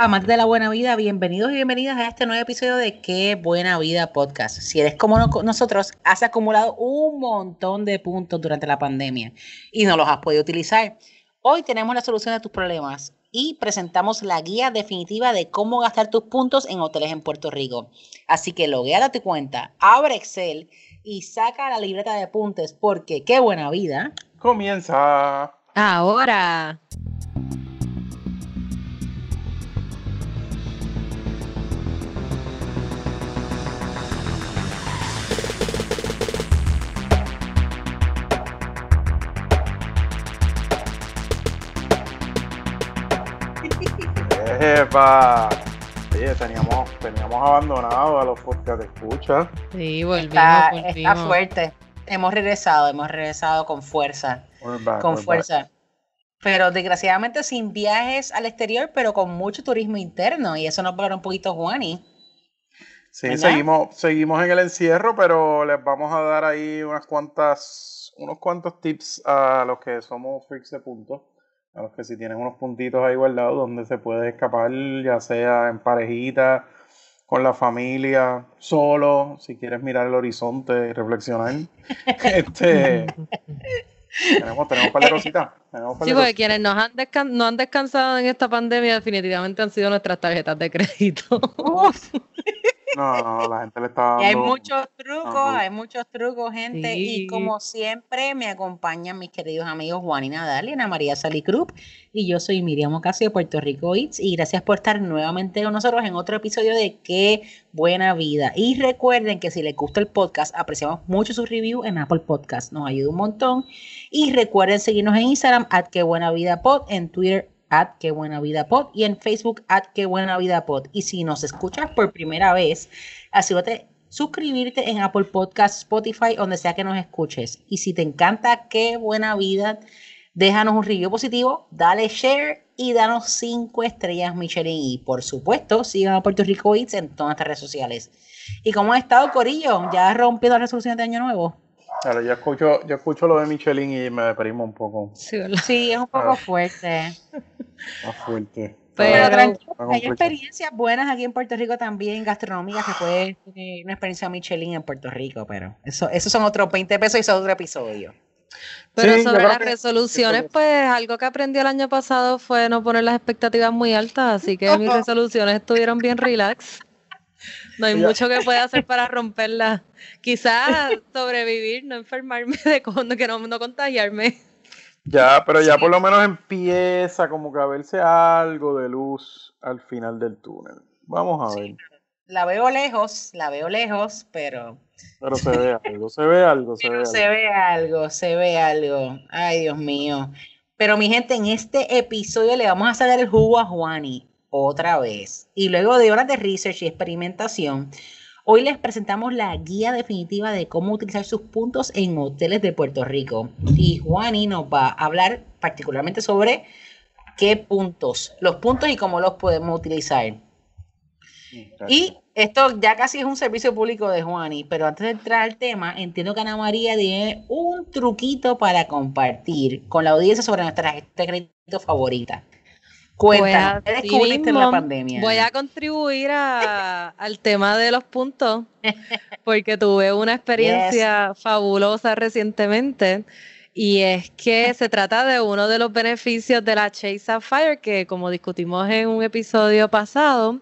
Amantes de la buena vida, bienvenidos y bienvenidas a este nuevo episodio de Qué Buena Vida Podcast. Si eres como nosotros, has acumulado un montón de puntos durante la pandemia y no los has podido utilizar. Hoy tenemos la solución de tus problemas y presentamos la guía definitiva de cómo gastar tus puntos en hoteles en Puerto Rico. Así que loguea a tu cuenta, abre Excel y saca la libreta de apuntes porque qué buena vida. Comienza. Ahora. Epa. Oye, teníamos, teníamos abandonado a los podcasts de escucha. Sí, volvimos, Está, volvimos. está fuerte. Hemos regresado, hemos regresado con fuerza, back, con fuerza. Pero desgraciadamente sin viajes al exterior, pero con mucho turismo interno. Y eso nos va a dar un poquito Juani. Sí, ¿verdad? seguimos, seguimos en el encierro, pero les vamos a dar ahí unas cuantas, unos cuantos tips a los que somos freaks de puntos. A los que si tienen unos puntitos ahí guardados donde se puede escapar, ya sea en parejita, con la familia, solo, si quieres mirar el horizonte y reflexionar. este, tenemos, tenemos un par de cositas. Tenemos Sí, porque quienes nos han, no han descansado en esta pandemia definitivamente han sido nuestras tarjetas de crédito. No, no, la gente le está y hay muchos trucos, hay muchos trucos, gente. Y como siempre, me acompañan mis queridos amigos Juan y Nadal y Ana María Salicrup. Y yo soy Miriam Ocasio de Puerto Rico Eats. Y gracias por estar nuevamente con nosotros en otro episodio de Qué Buena Vida. Y recuerden que si les gusta el podcast, apreciamos mucho su review en Apple Podcast. Nos ayuda un montón. Y recuerden seguirnos en Instagram, at Qué Buena Vida Pod, en Twitter, at Qué Buena Vida Pod, y en Facebook, at Qué Buena Vida Pod. Y si nos escuchas por primera vez, asegúrate suscribirte en Apple Podcast, Spotify, donde sea que nos escuches. Y si te encanta Qué Buena Vida, déjanos un review positivo, dale share y danos cinco estrellas Michelin. Y por supuesto, sigan a Puerto Rico Eats en todas nuestras redes sociales. ¿Y cómo ha estado Corillo? ¿Ya has rompido las resoluciones de Año Nuevo? Claro, yo escucho, yo escucho lo de Michelin y me deprimo un poco. Sí, es un poco Ah. fuerte. Más fuerte. Pero tranquilo, hay experiencias buenas aquí en Puerto Rico también, gastronómicas, que puede tener una experiencia Michelin en Puerto Rico, pero eso, esos son otros 20 pesos y eso es otro episodio. Pero Sí, sobre las que- resoluciones, que- pues algo que aprendí el año pasado fue no poner las expectativas muy altas, así que mis resoluciones estuvieron bien relax. No hay mucho que pueda hacer para romperlas. Quizás sobrevivir, no enfermarme de con- que no, no contagiarme. Ya, pero ya por lo menos empieza como que a verse algo de luz al final del túnel. Vamos a Sí. ver. La veo lejos, la veo lejos, pero Pero se ve algo, se ve algo, se ve Pero algo. se ve algo, se ve algo. Ay, Dios mío. Pero mi gente, en este episodio le vamos a sacar el jugo a Juani otra vez. Y luego de horas de research y experimentación, hoy les presentamos la guía definitiva de cómo utilizar sus puntos en hoteles de Puerto Rico. Y Juani nos va a hablar particularmente sobre qué puntos, los puntos y cómo los podemos utilizar. Y esto ya casi es un servicio público de Juani, pero antes de entrar al tema, entiendo que Ana María tiene un truquito para compartir con la audiencia sobre nuestra tarjeta de crédito favorita. Cuéntanos, ¿qué descubriste en la pandemia? Voy a contribuir a- al tema de los puntos, porque tuve una experiencia fabulosa recientemente. Y es que se trata de uno de los beneficios de la Chase Sapphire, que como discutimos en un episodio pasado,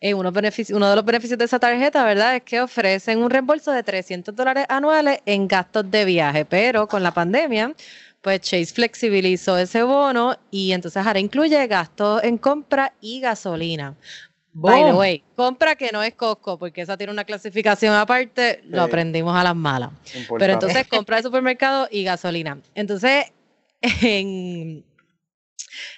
eh, uno, uno de los beneficios de esa tarjeta, ¿verdad? Es que ofrecen un reembolso de 300 dólares anuales en gastos de viaje, pero con la pandemia, pues Chase flexibilizó ese bono y entonces ahora incluye gastos en compra y gasolina. By the way, compra que no es Costco, porque esa tiene una clasificación aparte, lo aprendimos a las malas. Pero entonces compra de supermercado y gasolina. Entonces, en,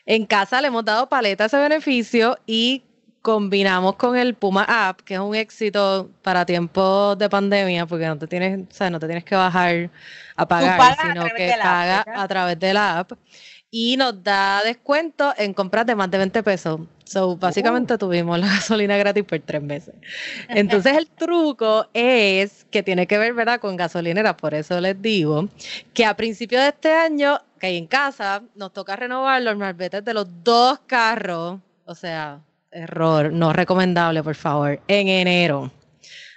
en casa le hemos dado paleta a ese beneficio y combinamos con el Puma App, que es un éxito para tiempos de pandemia, porque no te tienes, o sea, no te tienes que bajar a pagar, a sino que app, ¿verdad? a través de la app. Y nos da descuento en compras de más de 20 pesos. So, básicamente tuvimos la gasolina gratis por tres meses. Entonces el truco es que tiene que ver, ¿verdad? Con gasolineras, por eso les digo que a principios de este año, que hay en casa, nos toca renovar los malbetes de los dos carros, o sea, error, no recomendable, por favor, en enero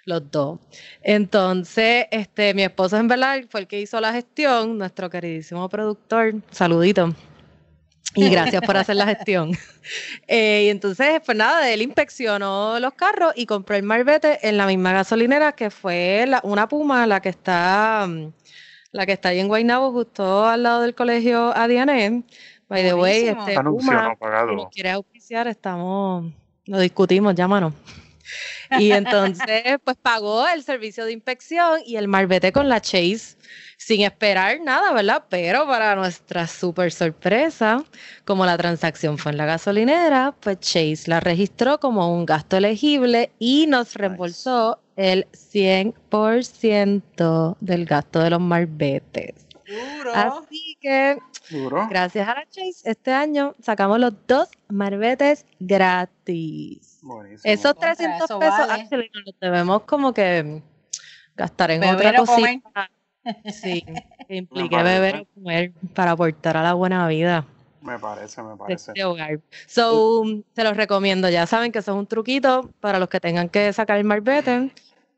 los dos. Entonces, este, mi esposo en verdad fue el que hizo la gestión, nuestro queridísimo productor, saludito. Y gracias por hacer la gestión. Eh, y entonces, pues nada, él inspeccionó los carros y compró el Marbete en la misma gasolinera que fue una Puma, la que está, la que está ahí en Guaynabo, justo al lado del colegio Adiané. By the way, este Puma, si nos quiere estamos, lo discutimos, llámanos. Y entonces, pues pagó el servicio de inspección y el marbete con la Chase sin esperar nada, ¿verdad? Pero para nuestra súper sorpresa, como la transacción fue en la gasolinera, pues Chase la registró como un gasto elegible y nos reembolsó el 100% del gasto de los marbetes. Así que, gracias a la Chase, este año sacamos los dos marbetes gratis. Esos 300 pesos, los debemos como que gastar en otra cosita. Sí, que implique beber o comer para aportar a la buena vida. Me parece, me parece. Este hogar. So, se los recomiendo. Ya saben que eso es un truquito para los que tengan que sacar el marbete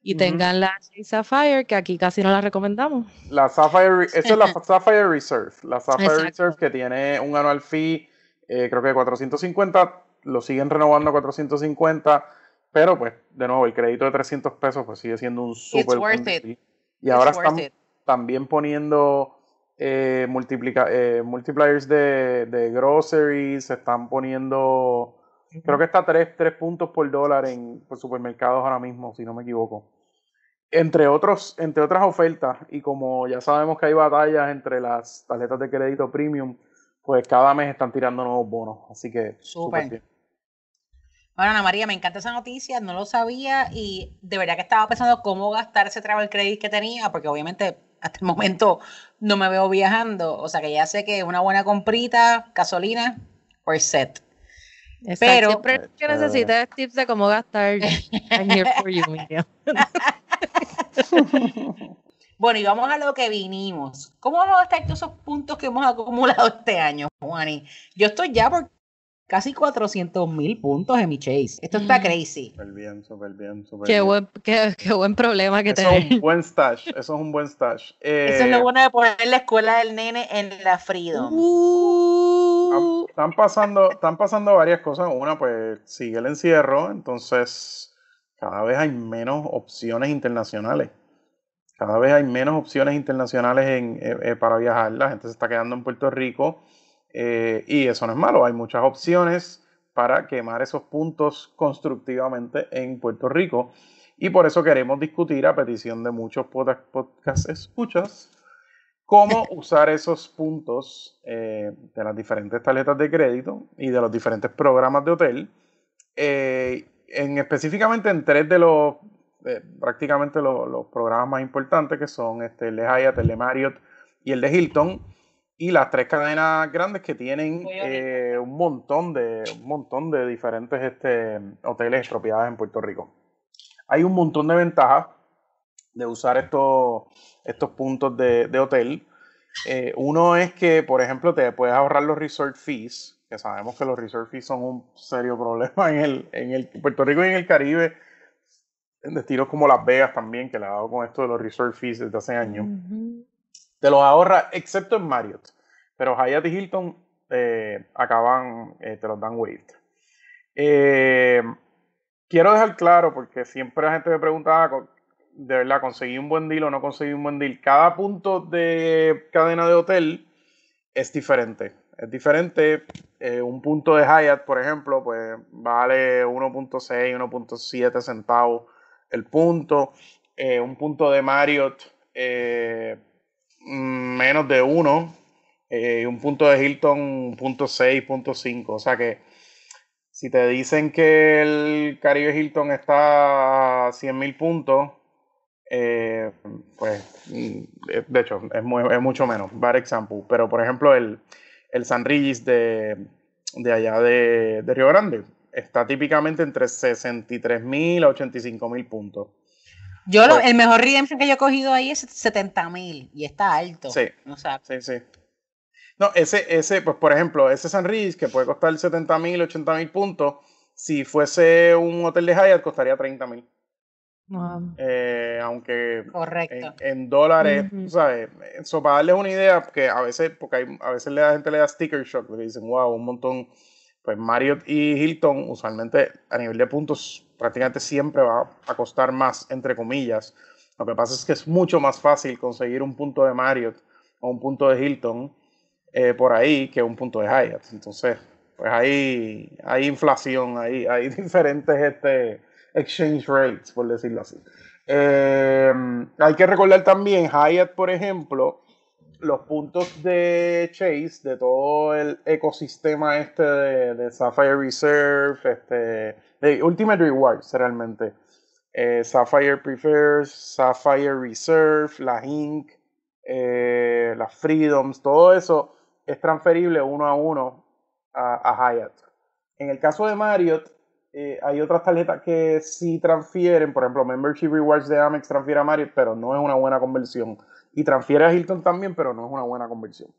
y tengan la Sapphire, que aquí casi no la recomendamos. La Sapphire, esa es la Sapphire Reserve. La Sapphire Reserve que tiene un annual fee, eh, creo que 450, lo siguen renovando a 450, pero pues, de nuevo, el crédito de 300 pesos pues sigue siendo un super Y ahora están también poniendo eh, eh, multipliers de, de groceries, se están poniendo Creo que está 3, puntos por dólar en por supermercados ahora mismo, si no me equivoco. Entre, otros, entre otras ofertas, y como ya sabemos que hay batallas entre las tarjetas de crédito premium, pues cada mes están tirando nuevos bonos. Así que súper bien. Bueno, Ana María, me encanta esa noticia, no lo sabía y de verdad que estaba pensando cómo gastar ese travel credit que tenía, porque obviamente hasta el momento no me veo viajando, o sea que ya sé que una buena comprita, gasolina, or set. Pero siempre que necesites tips de cómo gastar, I'm here for you, Bueno, y vamos a lo que vinimos. ¿Cómo vamos a gastar todos esos puntos que hemos acumulado este año, Juani? Yo estoy ya por casi 400 mil puntos en mi Chase. Esto está mm. crazy. Súper bien, súper bien, súper qué Buen, qué, buen problema que Eso es un buen stash, eso es un buen stash. eso es lo eh, bueno de poner la escuela del nene en la Freedom. Uh. Están pasando, están pasando varias cosas. Una, pues sigue el encierro, entonces cada vez hay menos opciones internacionales. Cada vez hay menos opciones internacionales en, eh, eh, para viajar. La gente se está quedando en Puerto Rico eh, y eso no es malo, hay muchas opciones para quemar esos puntos constructivamente en Puerto Rico. Y por eso queremos discutir a petición de muchos podcast escuchas cómo usar esos puntos eh, de las diferentes tarjetas de crédito y de los diferentes programas de hotel, eh, en, específicamente en tres de los, prácticamente los, programas más importantes que son este, el de Hyatt, el de Marriott y el de Hilton y las tres cadenas grandes que tienen eh, un montón de un montón de diferentes este, hoteles propiedades en Puerto Rico. Hay un montón de ventajas de usar estos, estos puntos de, hotel. Eh, uno es que, por ejemplo, te puedes ahorrar los resort fees, que sabemos que los resort fees son un serio problema en el, en el Puerto Rico y en el Caribe, en destinos como Las Vegas también, que le ha dado con esto de los resort fees desde hace años te los ahorra, excepto en Marriott. Pero Hyatt y Hilton eh, acaban, eh, te los dan waived. Eh, quiero dejar claro, porque siempre la gente me preguntaba, de verdad, ¿conseguí un buen deal o no conseguí un buen deal? Cada punto de cadena de hotel es diferente. Es diferente. un punto de Hyatt, por ejemplo, pues vale 1.6, 1.7 centavos el punto. un punto de Marriott Mm, menos de uno. Eh, un punto de Hilton, punto 6, punto 5. O sea que si te dicen que el Caribe Hilton está a 100 mil puntos, eh, pues mm, de hecho es, mucho menos. Bad example. Pero por ejemplo, el, el San Regis de, allá de, de Río Grande está típicamente entre 63 mil a 85 mil puntos. Yo lo, pues el mejor redemption que yo he cogido ahí es 70 mil y está alto. Sí. sí, sí. No, ese, ese, pues por ejemplo, ese San Riz que puede costar 70 mil, 80 mil puntos, Si fuese un hotel de Hyatt, costaría 30 mil. Eh, aunque En, dólares, ¿sabes? Eso para darles una idea, que a veces, porque hay, a veces la gente le da sticker shock, le dicen, wow, un montón. Pues Marriott y Hilton, usualmente a nivel de puntos, prácticamente siempre va a costar más, entre comillas. Lo que pasa es que es mucho más fácil conseguir un punto de Marriott o un punto de Hilton eh, por ahí que un punto de Hyatt. Entonces, pues hay, hay inflación, hay, hay diferentes este, exchange rates, por decirlo así. Eh, hay que recordar también, Hyatt, por ejemplo, los puntos de Chase, de todo el ecosistema este de, Sapphire Reserve, este, de Ultimate Rewards realmente. Eh, Sapphire Prefers, Sapphire Reserve, la Inc., eh, las Freedoms, todo eso es transferible uno a uno a, a Hyatt. En el caso de Marriott, eh, hay otras tarjetas que sí transfieren, por ejemplo, Membership Rewards de Amex transfiere a Marriott, pero no es una buena conversión. Y transfiere a Hilton también, pero no es una buena conversión.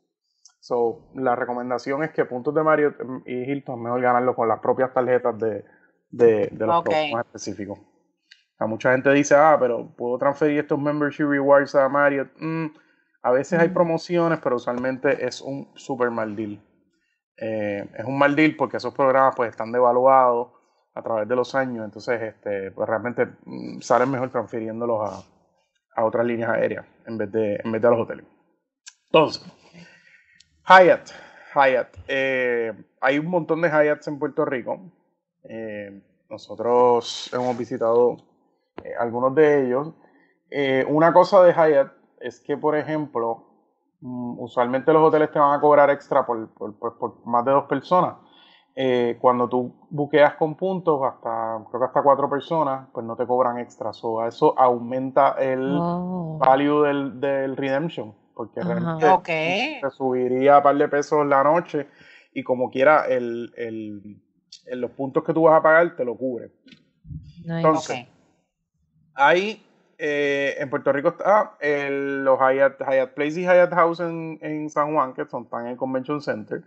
So, la recomendación es que puntos de Marriott y Hilton es mejor ganarlo con las propias tarjetas de, de, los okay. específicos. mucha gente dice, ah, pero puedo transferir estos Membership Rewards a Marriott. Mm, a veces hay mm. promociones, pero usualmente es un super mal deal. Eh, es un mal deal porque esos programas pues están devaluados a través de los años, entonces este, pues realmente mm, salen mejor transfiriéndolos a, a, otras líneas aéreas en vez de, en vez de a los hoteles. Entonces, Hyatt, Hyatt. Eh, hay un montón de Hyatts en Puerto Rico. Eh, nosotros hemos visitado eh, algunos de ellos. una cosa de Hyatt es que, por ejemplo, mm, usualmente los hoteles te van a cobrar extra por, por, por más de dos personas. Eh, cuando tú buqueas con puntos, hasta creo que hasta cuatro personas, pues no te cobran extras. O eso aumenta el oh. value del, del, redemption, porque realmente te subiría a par de pesos la noche y como quiera el, el, los puntos que tú vas a pagar te lo cubre. Entonces, ahí eh, en Puerto Rico está los Hyatt, Hyatt, Place y Hyatt House en, en San Juan, que son, están en el Convention Center,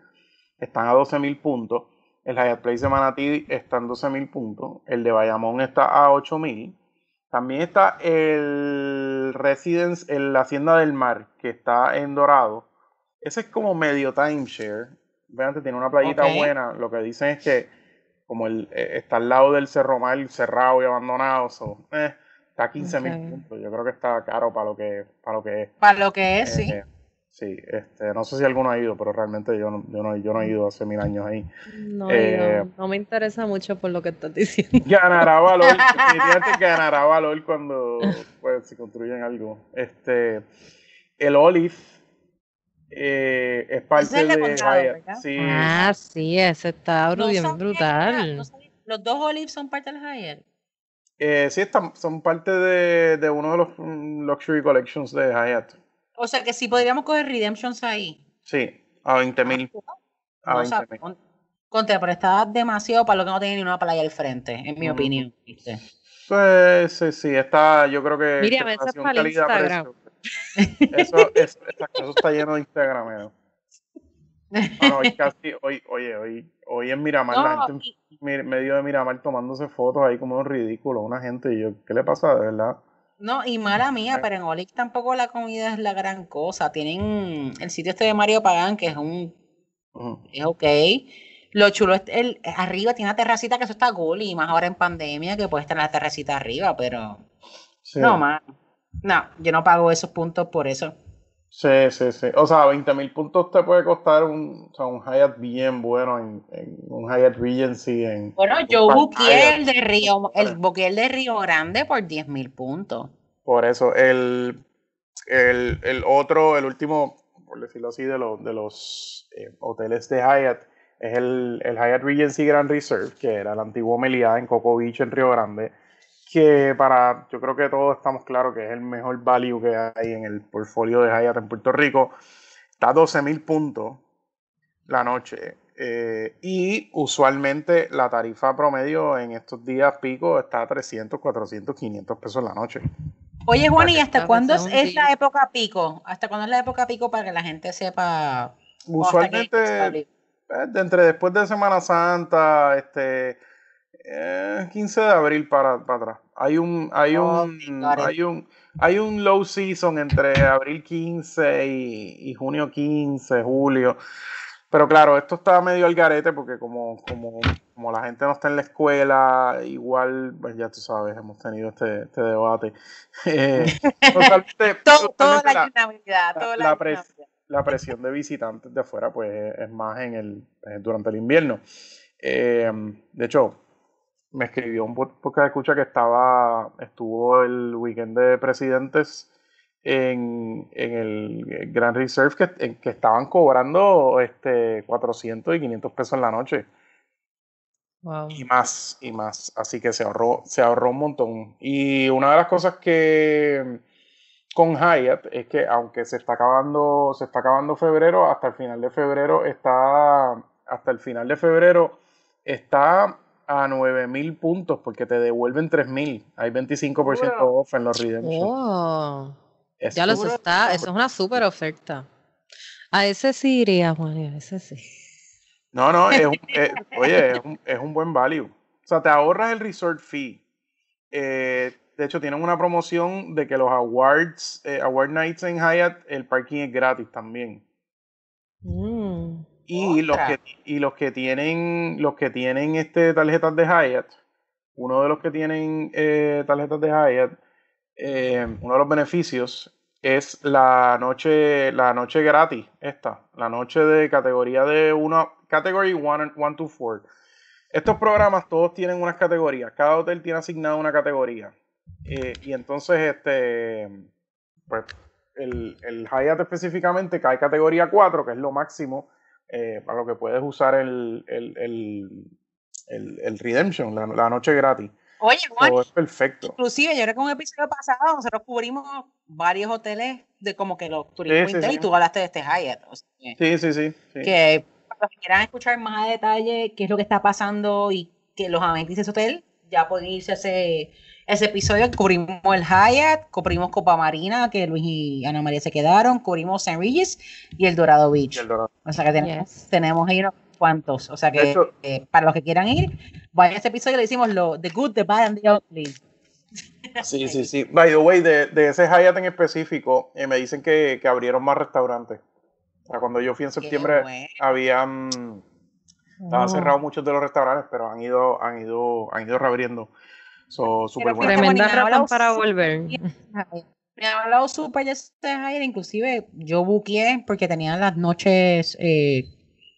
están a 12 mil puntos. El Hyatt Place de Manatí está en 12.000 puntos. El de Bayamón está a 8.000. También está el Residence, en la Hacienda del Mar, que está en Dorado. Ese es como medio timeshare. Vean, tiene una playita buena. Lo que dicen es que como el, eh, está al lado del Cerro Mar cerrado y abandonado, eh, está a 15.000 puntos. Yo creo que está caro para lo que, para lo que es. Para lo que es. Eh, Sí, este, no sé si alguno ha ido, pero realmente yo no, yo no, yo no he ido hace mil años ahí. No, eh, no, me interesa mucho por lo que estás diciendo. Ganará valor, definitivamente ganará valor cuando pues, se construyen algo. Este, el Olive eh, es parte de Hyatt. Sí. Ah, sí, ese está brutal. los dos Olive son parte del Hyatt. Eh, sí, están, son parte de, de uno de los mm, Luxury Collections de Hyatt. O sea que sí podríamos coger redemptions ahí. Sí, a 20 mil. A 20 mil. Contra, pero está demasiado para lo que no tiene ni una playa al frente, en mi opinión. Pues sí, sí, está, yo creo que. Mira, eso es para Instagram. Eso, eso, eso, está lleno de Instagram. Bueno, hoy casi, hoy, oye, hoy, hoy en Miramar, la gente en medio de Miramar tomándose fotos ahí como un ridículo, una gente, y yo, ¿qué le pasa de verdad? No, y mala mía, pero en Olic tampoco la comida es la gran cosa. Tienen el sitio este de Mario Pagán, que es un. Es ok. Lo chulo es el arriba tiene una terracita que eso está cool, y más ahora en pandemia que puede estar la terracita arriba, pero. No, más. No, yo no pago esos puntos por eso. Sí, sí, sí. O sea, 20 mil puntos te puede costar un, o sea, un Hyatt bien bueno en, un Hyatt Regency. En, bueno, yo busqué el de Río, el, el de Río Grande por 10 mil puntos. Por eso, el, el, el, otro, el último, por decirlo así, de, los de los eh, hoteles de Hyatt, es el, el Hyatt Regency Grand Reserve, que era el antiguo Meliá en Coco Beach, en Río Grande que para, yo creo que todos estamos claros que es el mejor value que hay en el portfolio de Hyatt en Puerto Rico. Está a 12 mil puntos la noche. Eh, y usualmente la tarifa promedio en estos días pico está a 300, 400, 500 pesos la noche. Oye, Juan, ¿y hasta cuándo es, la época pico? ¿Hasta cuándo es la época pico para que la gente sepa? Usualmente, eh, entre después de Semana Santa, este, 15 de abril para, para atrás. Hay un, hay Oh, un, hay un, hay un low season entre abril 15 y, y junio 15, julio. Pero claro, esto está medio al garete porque como, como, como la gente no está en la escuela, igual, pues ya tú sabes, hemos tenido este, este debate. Eh, totalmente- Todo, toda la la- Navidad, toda la la, pres- la presión de visitantes de afuera pues es más en el eh, durante el invierno. Eh, de hecho, me escribió un podcast de escucha que estaba estuvo el weekend de presidentes en, en el Grand Reserve que, en que estaban cobrando este 400 y 500 pesos en la noche. Wow. y más y más. Así que se ahorró se ahorró un montón. Y una de las cosas que con Hyatt es que aunque se está acabando se está acabando febrero hasta el final de febrero está hasta el final de febrero está a 9000 puntos porque te devuelven 3000 hay 25% Seguro. off en los redemption Oh, Es ya lo súper- está, eso es una súper oferta. A ese sí iría, Juan, a ese sí. No, no, es un- es- oye, es un, es un buen value. O sea, te ahorras el resort fee. Eh, de hecho, tienen una promoción de que los awards, eh, award nights en Hyatt, el parking es gratis también. Mm. Y los que y los que tienen los que tienen este tarjetas de Hyatt, uno de los que tienen eh, tarjetas de Hyatt, eh, uno de los beneficios es la noche la noche gratis, esta, la noche de categoría de uno, category 1 one to 4. Estos programas todos tienen unas categorías, cada hotel tiene asignada una categoría. Eh, y entonces este pues el, el Hyatt específicamente cae categoría 4, que es lo máximo eh, para lo que puedes usar el, el, el, el- el Redemption, la, la noche gratis. Oye, Juan, So, es perfecto. inclusive yo creo que en un episodio pasado nosotros cubrimos varios hoteles de como que los turistas Sí, sí, Intel, sí. y tú hablaste de este Hyatt. O sea, que- Sí, sí, sí. que para los que quieran escuchar más a detalle qué es lo que está pasando y que los amenities de ese hotel, ya pueden irse a ese, ese episodio. Cubrimos el Hyatt, cubrimos Copa Marina, que Luis y Ana María se quedaron, cubrimos San Regis y el Dorado Beach. El Dorado. O sea que tenemos, Yes. tenemos ahí unos cuantos. O sea que hecho- eh, para los que quieran ir, vayan a ese episodio le decimos lo The Good, The Bad and The Ugly. Sí, sí, sí. By the way, de, de ese Hyatt en específico, eh, me dicen que, que abrieron más restaurantes. O sea, cuando yo fui en septiembre, bueno. habían estaban Oh, cerrados muchos de los restaurantes, pero han ido, han ido, han ido reabriendo. So, bueno. fíjate, Tremenda Bonnie, me ha razón hablado para súper volver. Me han hablado súper de este Hyatt, inclusive yo buqueé porque tenían las noches, eh,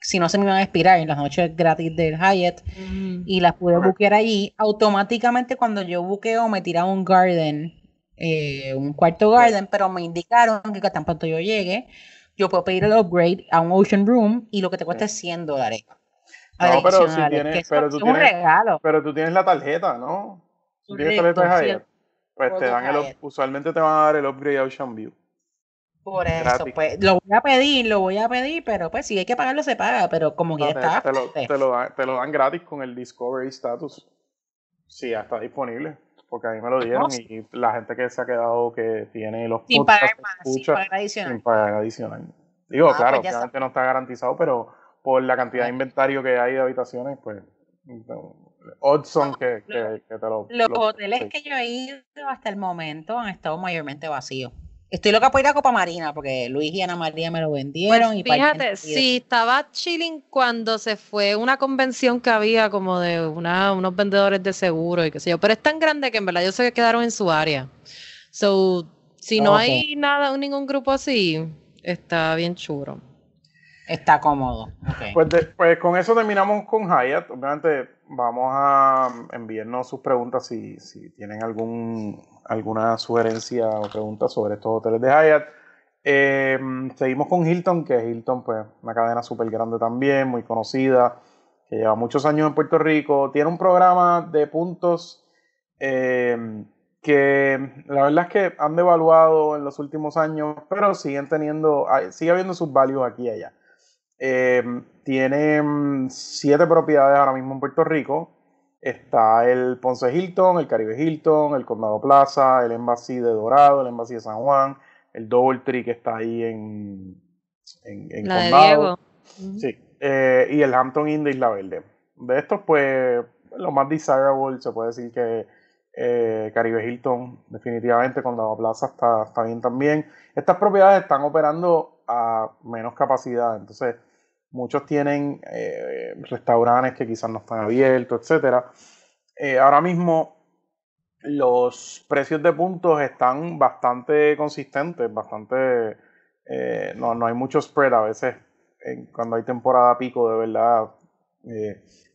si no se me iban a expirar, las noches gratis del Hyatt Mm. y las pude buquear allí. Automáticamente cuando yo buqueo me tira un garden, eh, un cuarto garden, pero me indicaron que tan pronto yo llegue, yo puedo pedir el upgrade a un Ocean Room y lo que te cuesta es 100 dólares. No, pero si tienes- pero tú un tienes- regalo. Pero tú tienes la tarjeta, ¿no? Correcto, sí, Hyatt. Pues te dan el, usualmente te van a dar el upgrade a Ocean View. Por eso, Gratis. pues lo voy a pedir, lo voy a pedir, pero pues si hay que pagarlo, se paga, pero como No, está. te lo, te lo dan, te lo dan gratis con el Discovery Status. Sí, ya está disponible. Porque a mí me lo dieron No, sí. y la gente que se ha quedado que tiene los Sin pagar más, sin pagar adicional. sin pagar adicional. Digo, Ah, claro, pues ya obviamente no está garantizado, pero por la cantidad de Bueno. inventario que hay de habitaciones, pues no, odds son que, que, que te lo... Los lo- hoteles sí. que yo he ido hasta el momento han estado mayormente vacíos. Estoy loca por ir a Copa Marina porque Luis y Ana María me lo vendieron. Pues y fíjate, sí, estaba chilling cuando se fue una convención que había como de una, unos vendedores de seguro y qué sé yo, pero es tan grande que en verdad ellos se quedaron en su área. So, si no Ok. hay nada, ningún grupo así, está bien chulo. Está cómodo. Pues, pues con eso terminamos con Hyatt. Obviamente vamos a enviarnos sus preguntas si, si tienen algún, alguna sugerencia o pregunta sobre estos hoteles de Hyatt. Eh, seguimos con Hilton, que Hilton, pues, una cadena súper grande también, muy conocida, que lleva muchos años en Puerto Rico. Tiene un programa de puntos eh, que la verdad es que han devaluado en los últimos años, pero siguen teniendo, sigue habiendo sus values aquí y allá. Eh, tiene mm, siete propiedades ahora mismo en Puerto Rico. Está el Ponce Hilton, el Caribe Hilton, el Condado Plaza, el Embassy de Dorado, el Embassy de San Juan, el Doubletree que está ahí en, en, en La de Condado. Diego. Sí, eh, y el Hampton Inn de Isla Verde. De estos, pues, lo más desirable, se puede decir que eh, Caribe Hilton, definitivamente, Condado Plaza está, está bien también. Estas propiedades están operando a menos capacidad, entonces muchos tienen eh, restaurantes que quizás no están abiertos, etcétera. Eh, ahora mismo los precios de puntos están bastante consistentes, bastante no, no hay mucho spread a veces cuando hay temporada pico de verdad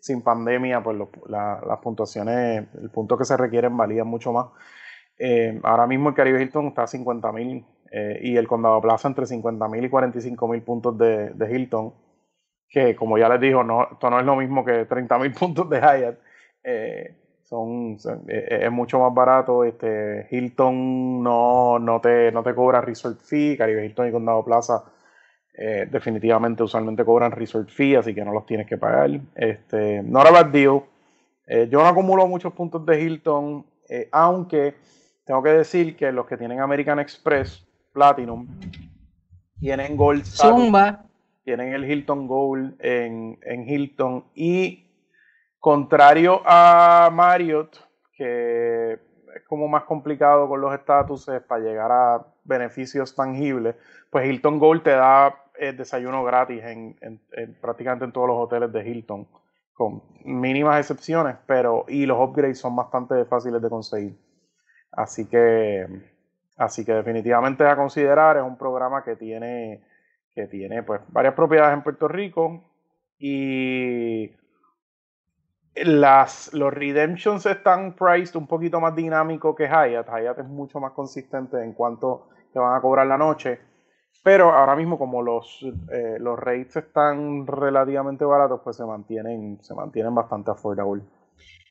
sin pandemia, pues las puntuaciones, el punto que se requieren valían mucho más. Eh, ahora mismo el Caribe Hilton está a 50 mil eh, y el Condado Plaza entre 50 mil y 45 mil puntos de, Hilton, que como ya les digo, no, esto no es lo mismo que 30 mil puntos de Hyatt. Eh, son, es mucho más barato. Este, Hilton no, no, te, no te cobra resort fee, Caribe Hilton y Condado Plaza eh, definitivamente usualmente cobran resort fee, así que no los tienes que pagar. Este, no era bad deal. Eh, yo no acumulo muchos puntos de Hilton, eh, aunque tengo que decir que los que tienen American Express Platinum tienen Gold Zumba. Tienen el Hilton Gold en, en Hilton y contrario a Marriott, que es como más complicado con los estatuses para llegar a beneficios tangibles, pues Hilton Gold te da el desayuno gratis en, prácticamente en todos los hoteles de Hilton, con mínimas excepciones, pero y los upgrades son bastante fáciles de conseguir. Así que, así que definitivamente a considerar, es un programa que tiene, que tiene pues varias propiedades en Puerto Rico y las, los redemptions están priced un poquito más dinámico que Hyatt. Hyatt es mucho más consistente en cuanto te van a cobrar la noche pero ahora mismo, como los, eh, los rates están relativamente baratos, pues se mantienen, se mantienen bastante affordable.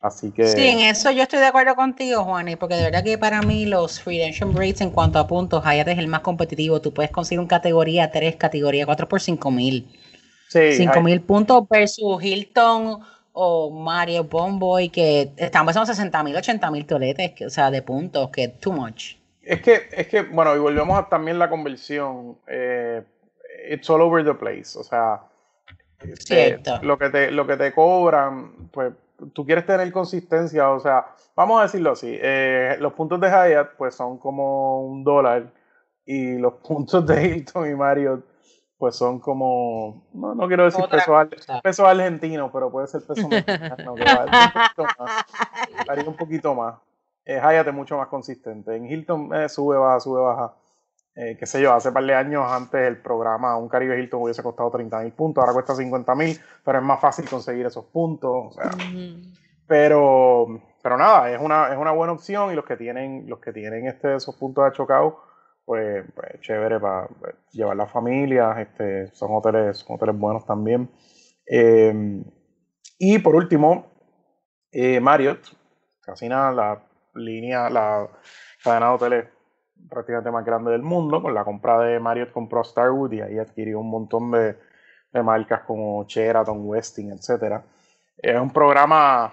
Así que. Sí, en eso yo estoy de acuerdo contigo, Juani, porque de verdad que para mí los redemption rates en cuanto a puntos, Hyatt es el más competitivo. Tú puedes conseguir un categoría 3, categoría 4 por 5 mil. Sí, 5 mil puntos versus Hilton o Mario Bomboy, que están pasando 60 mil, 80 mil toletes, o sea, de puntos, que too much. Es que, es que, bueno, y volvemos a también la conversión. Eh, it's all over the place. O sea, este, lo, que te, lo que te cobran, pues tú quieres tener consistencia. O sea, vamos a decirlo así: eh, los puntos de Hyatt, pues son como un dólar. Y los puntos de Hilton y Marriott, pues son como. No, no quiero decir peso, peso, argentino, pero puede ser peso mexicano. que varía un poquito más eh, Hyatt es mucho más consistente. En Hilton eh, sube, baja, sube, baja. Eh, qué sé yo, hace par de años antes el programa Un Caribe Hilton hubiese costado 30 mil puntos, ahora cuesta 50 mil, pero es más fácil conseguir esos puntos. pero, pero nada, es una, es una buena opción y los que tienen, los que tienen este, esos puntos de chocado, pues, pues chévere para pues, llevar las familias, este, son hoteles, hoteles buenos también. Eh, y por último, Marriott, casi nada, la línea, la cadena de hoteles prácticamente más grande del mundo. Con la compra de Marriott compró Starwood y ahí adquirió un montón de, marcas como Sheraton, Westin, etc. Es un programa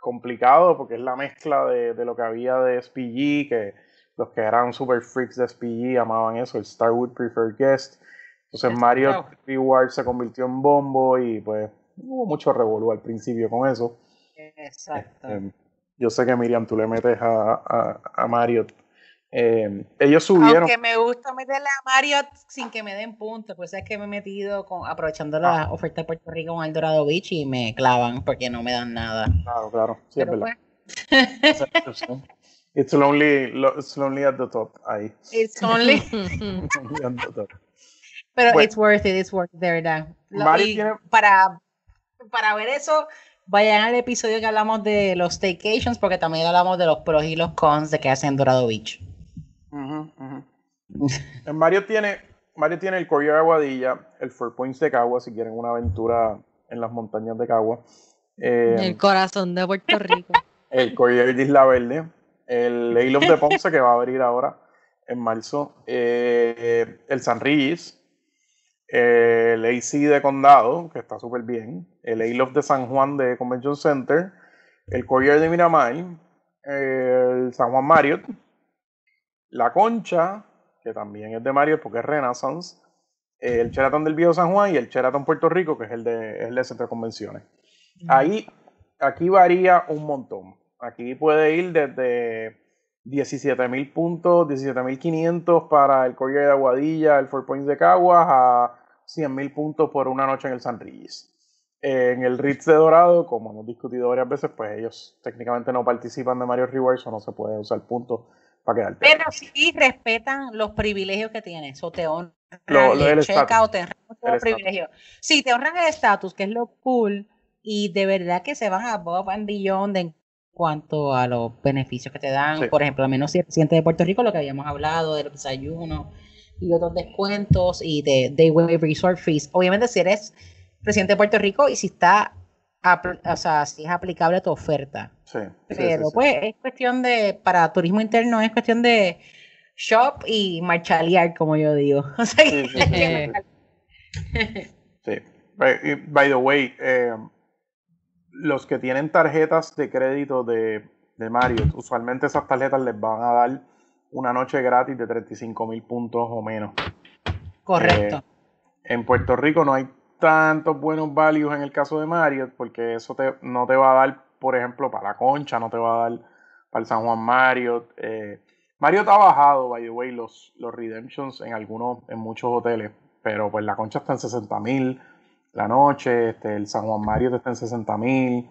complicado porque es la mezcla de, lo que había de SPG, que los que eran super freaks de SPG amaban eso, el Starwood Preferred Guest. Entonces Marriott Reward se convirtió en bombo y pues hubo mucho revolú al principio con eso. Exacto. Este, yo sé que Miriam, tú le metes a, a, Marriott. Eh, ellos subieron. Aunque me gusta meterle a Marriott sin que me den puntos, pues es que me he metido con, aprovechando la ah. oferta de Puerto Rico con el Dorado Beach y me clavan porque no me dan nada. Claro, claro. Sí, es verdad. Pues. It's lonely, it's lonely at the top. Ahí. It's only. at the top. Pero it's worth it, it's worth it, de verdad. para, para ver eso, vayan al episodio que hablamos de los staycations, porque también hablamos de los pros y los cons de que hacen Dorado Beach. Mario tiene, Mario tiene el Courier Aguadilla, el Four Points de Cagua, si quieren una aventura en las montañas de Cagua. Eh, el corazón de Puerto Rico. el Courier de Isla Verde, el Eilon de Ponce que va a abrir ahora en marzo, eh, el San Regis, el AC de Condado, que está súper bien, el A-Love de San Juan de Convention Center, el Courier de Miramar, el San Juan Marriott, la Concha, que también es de Marriott porque es Renaissance, el Sheraton del Viejo San Juan y el Sheraton Puerto Rico, que es el de, el de Centro de Convenciones. Ahí, aquí varía un montón. Aquí puede ir desde 17 mil puntos, 17.500 para el Collier de Aguadilla, el Four Points de Caguas, a 100 mil puntos por una noche en el San Regis. En el Ritz de Dorado, como hemos discutido varias veces, pues ellos técnicamente no participan de Mario Rewards o no se puede usar puntos para quedarte. Pero sí respetan los privilegios que tienes, o te honran el, checa, o te honran los privilegios. Sí, te honran el estatus, que es lo cool, y de verdad que se van a Bob and Beyond en cuanto a los beneficios que te dan. Por ejemplo, al menos si el presidente de Puerto Rico, lo que habíamos hablado de los desayunos y otros descuentos y de Day Wave Resort Fees. Obviamente, si eres presidente de Puerto Rico y si está, o sea, si es aplicable a tu oferta. Sí. Pero pues es cuestión de, para turismo interno es cuestión de shop y marchalear, como yo digo. sí, sí, By, the way, eh, los que tienen tarjetas de crédito de, de Mario, usualmente esas tarjetas les van a dar una noche gratis de 35 mil puntos o menos. Correcto. Eh, en Puerto Rico no hay tantos buenos values en el caso de Mario, porque eso te, no te va a dar, por ejemplo, para la concha, no te va a dar para el San Juan Mario. Eh, Mario ha bajado, by the way, los, los redemptions en algunos, en muchos hoteles, pero pues la concha está en 60 mil la noche, este, el San Juan Mario está en 60 mil.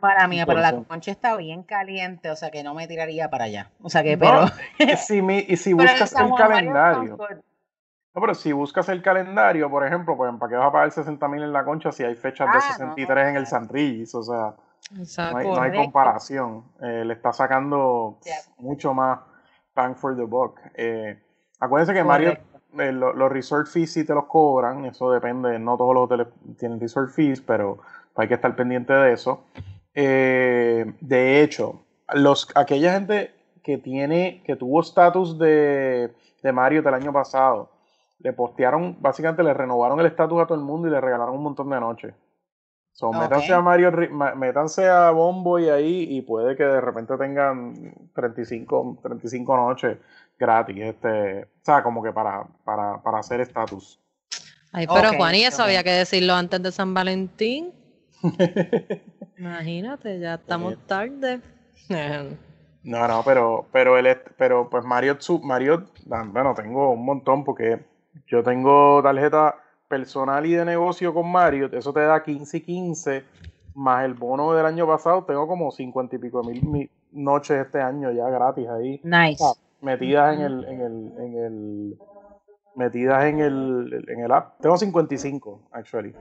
Para mí, pero la concha está bien caliente, o sea que no me tiraría para allá. O sea que, pero. y si buscas el, calendario. No, pero si buscas el calendario, por ejemplo, pues ¿para qué vas a pagar 60 mil en la concha si hay fechas de 63 ah, en el San Regis? O sea, no hay, comparación. Eh, le está sacando mucho más bang for the buck. Eh, acuérdense que Mario, eh, los resort fees sí te los cobran, eso depende, no todos los hoteles tienen resort fees, pero hay que estar pendiente de eso. Eh, de hecho, los, aquella gente que tiene, que tuvo estatus de, de Mario del año pasado, le postearon, básicamente le renovaron el estatus a todo el mundo y le regalaron un montón de noches. So, métanse a Mario, métanse a Bombo y ahí y puede que de repente tengan 35, 35 noches gratis, este, o sea, como que para, para, para hacer estatus. Ay, pero Juan, y eso había que decirlo antes de San Valentín. Imagínate, ya estamos tarde. no, no, pero, pero él, pero pues Mario, Mario, bueno, tengo un montón porque yo tengo tarjeta personal y de negocio con Mario, eso te da 15 y 15, más el bono del año pasado, tengo como 50 y pico mil noches este año ya gratis ahí. Nice. metidas en el, en el, en el, metidas en el, en el app. Tengo 55, actually.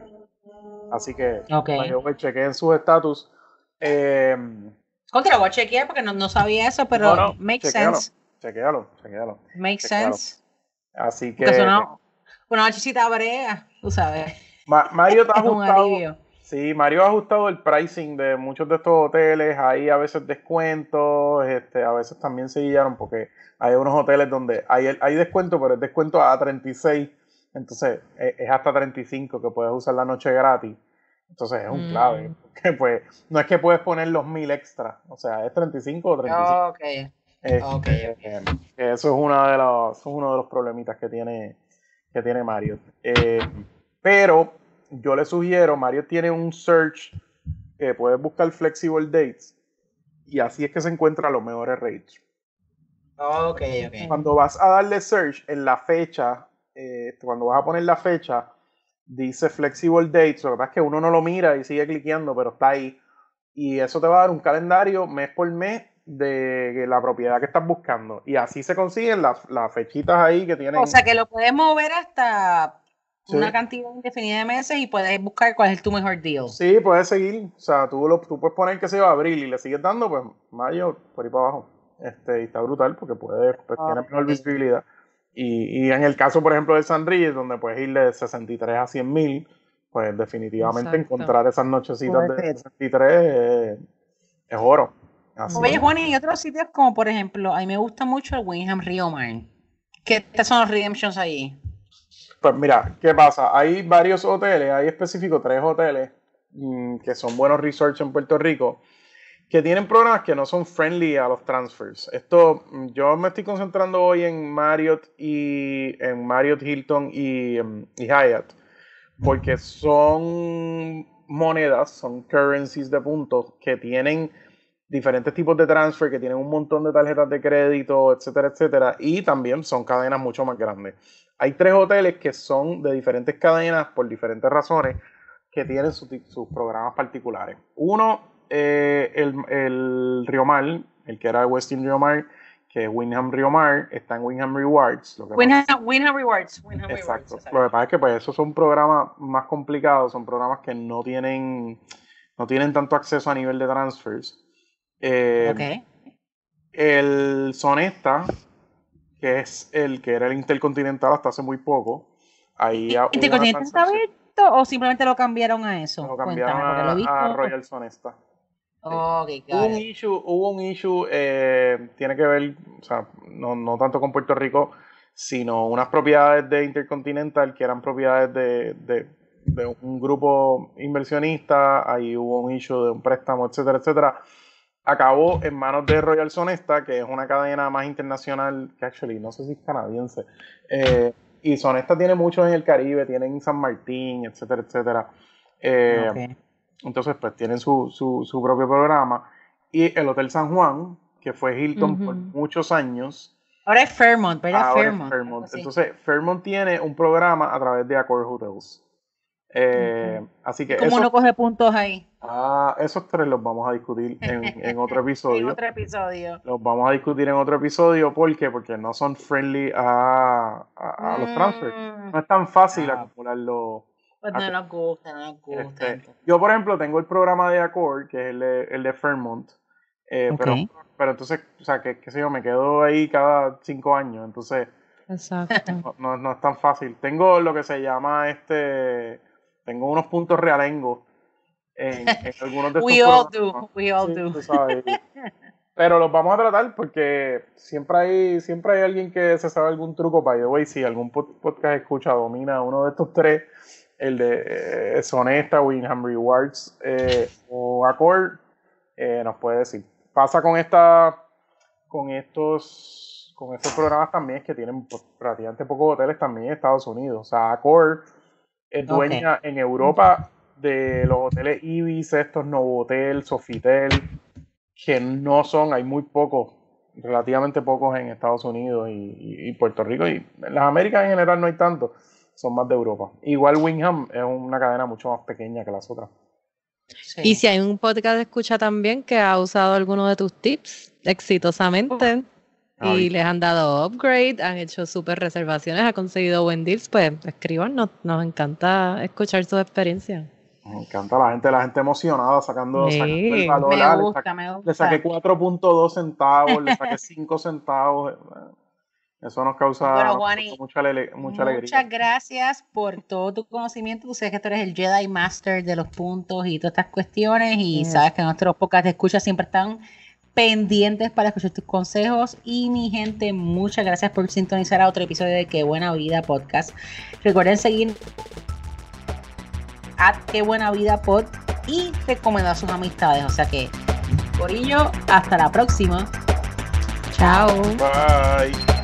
Así que okay. yo chequeen sus estatus. Eh, Contra, voy a chequear porque no, no sabía eso, pero no, make sense. Chequealo, chequealo. Make sense. Así que. Una nochecita brea, tú sabes. Mario te ha ajustado. Sí, Mario ha ajustado el pricing de muchos de estos hoteles. Hay a veces descuentos, este, a veces también se guiaron porque hay unos hoteles donde hay, hay descuento, pero es descuento a 36 entonces, e, es hasta 35 que puedes usar la noche gratis. Entonces, es un clave. Mm. Que pues, no es que puedes poner los mil extra. O sea, es 35 o 35. Ok. okay, Eso es, una de los, uno de los problemitas que tiene, que tiene Mario. Eh, pero yo le sugiero, Mario tiene un search que puedes buscar flexible dates y así es que se encuentra los mejores rates. Ok, ok. Cuando vas a darle search en la fecha eh, cuando vas a poner la fecha, dice flexible dates, lo que pasa es que uno no lo mira y sigue cliqueando, pero está ahí. Y eso te va a dar un calendario mes por mes de la propiedad que estás buscando. Y así se consiguen las, fechitas ahí que tienen. O sea que lo puedes mover hasta una cantidad indefinida de meses y puedes buscar cuál es tu mejor deal. Sí, puedes seguir. O sea, tú, lo, tú puedes poner que se va a abril y le sigues dando, pues mayo por ahí para abajo. Este, y está brutal porque puede, pues, tiene ah, mejor visibilidad. Y, y, en el caso, por ejemplo, de San Riz, donde puedes ir de 63 a 100 mil, pues definitivamente encontrar esas nochecitas de 63 es, oro. Oye, Juan, y otros sitios como, por ejemplo, a mí me gusta mucho el Wingham Rio Man. ¿Qué son los redemptions ahí? Pues mira, ¿qué pasa? Hay varios hoteles, hay específico tres hoteles mm, que son buenos resorts en Puerto Rico que tienen programas que no son friendly a los transfers. Esto, yo me estoy concentrando hoy en Marriott y en Marriott Hilton y, em, y Hyatt, porque son monedas, son currencies de puntos que tienen diferentes tipos de transfer, que tienen un montón de tarjetas de crédito, etcétera, etcétera, y también son cadenas mucho más grandes. Hay tres hoteles que son de diferentes cadenas por diferentes razones que tienen sus programas particulares. Uno, eh, el, el Río Mar, el que era Westin Rio Mar, que Winham Rio Mar está en Winham Rewards. Lo Winham, Rewards. exacto. Lo que pasa es que pues esos son programas más complicados, son programas que no tienen, no tienen tanto acceso a nivel de transfers. Eh, El Sonesta, que es el que era el Intercontinental hasta hace muy poco. Ahí ¿Intercontinental está abierto o simplemente lo cambiaron a eso? Lo cambiaron a, Royal Sonesta. hubo un issue, hubo un issue eh, tiene que ver, o sea, no, no, tanto con Puerto Rico, sino unas propiedades de Intercontinental que eran propiedades de, de, de un grupo inversionista, ahí hubo un issue de un préstamo, etcétera, etcétera acabó en manos de Royal Sonesta, que es una cadena más internacional, que actually no sé si es canadiense. Eh, y Sonesta tiene muchos en el Caribe, tienen San Martín, etcétera, etcétera. Eh, entonces, pues tienen su, su, propio programa. Y el Hotel San Juan, que fue Hilton por muchos años. Ahora es Fairmont, ¿verdad? Fairmont. Entonces, Fairmont tiene un programa a través de Accor Hotels. Eh, así que ¿Cómo no coge puntos ahí? Ah, esos tres los vamos a discutir en, otro episodio. en otro episodio. Los vamos a discutir en otro episodio. ¿Por qué? Porque no son friendly a, los transfers. Mm. No es tan fácil ah. acumularlo. Pues no nos gusta, no nos gusta. Este, yo, por ejemplo, tengo el programa de Accord, que es el de, el de Fairmont. Eh, pero, pero entonces, o sea, que, qué sé yo, me quedo ahí cada cinco años. Entonces, Exacto. No, no, es tan fácil. Tengo lo que se llama este tengo unos puntos realengos en, algunos de estos We all do, we all do. Pero los vamos a tratar porque siempre hay, siempre hay alguien que se sabe algún truco. By the way, si algún podcast escucha, domina uno de estos tres, el de eh, Sonesta, Winham Rewards eh, o Accord, eh, nos puede decir. Pasa con esta, con estos, con estos programas también que tienen pues, relativamente pocos hoteles también en Estados Unidos. O sea, Accord es dueña en Europa de los hoteles Ibis, estos Novotel, Sofitel, que no son, hay muy pocos, relativamente pocos en Estados Unidos y, Puerto Rico, y en las Américas en general no hay tantos, son más de Europa. Igual Wingham es una cadena mucho más pequeña que las otras. Y si hay un podcast de escucha también que ha usado alguno de tus tips exitosamente, y les han dado upgrade, han hecho super reservaciones, ha conseguido buen deals, pues escriban, nos, encanta escuchar su experiencia. Me encanta la gente, la gente emocionada sacando, el valor. Me gusta, me gusta. Le saqué 4.2 centavos, le saqué 5 centavos. Eso nos causa mucha, alegría. Muchas gracias por todo tu conocimiento. Tú sabes que tú eres el Jedi Master de los puntos y todas estas cuestiones. Y sabes que nuestros podcasts de escucha siempre están pendientes para escuchar tus consejos. Y mi gente, muchas gracias por sintonizar a otro episodio de Qué Buena Vida Podcast. Recuerden seguir a Qué Buena Vida Pod y recomendar sus amistades. O sea que, por ello, hasta la próxima. Chao. Bye.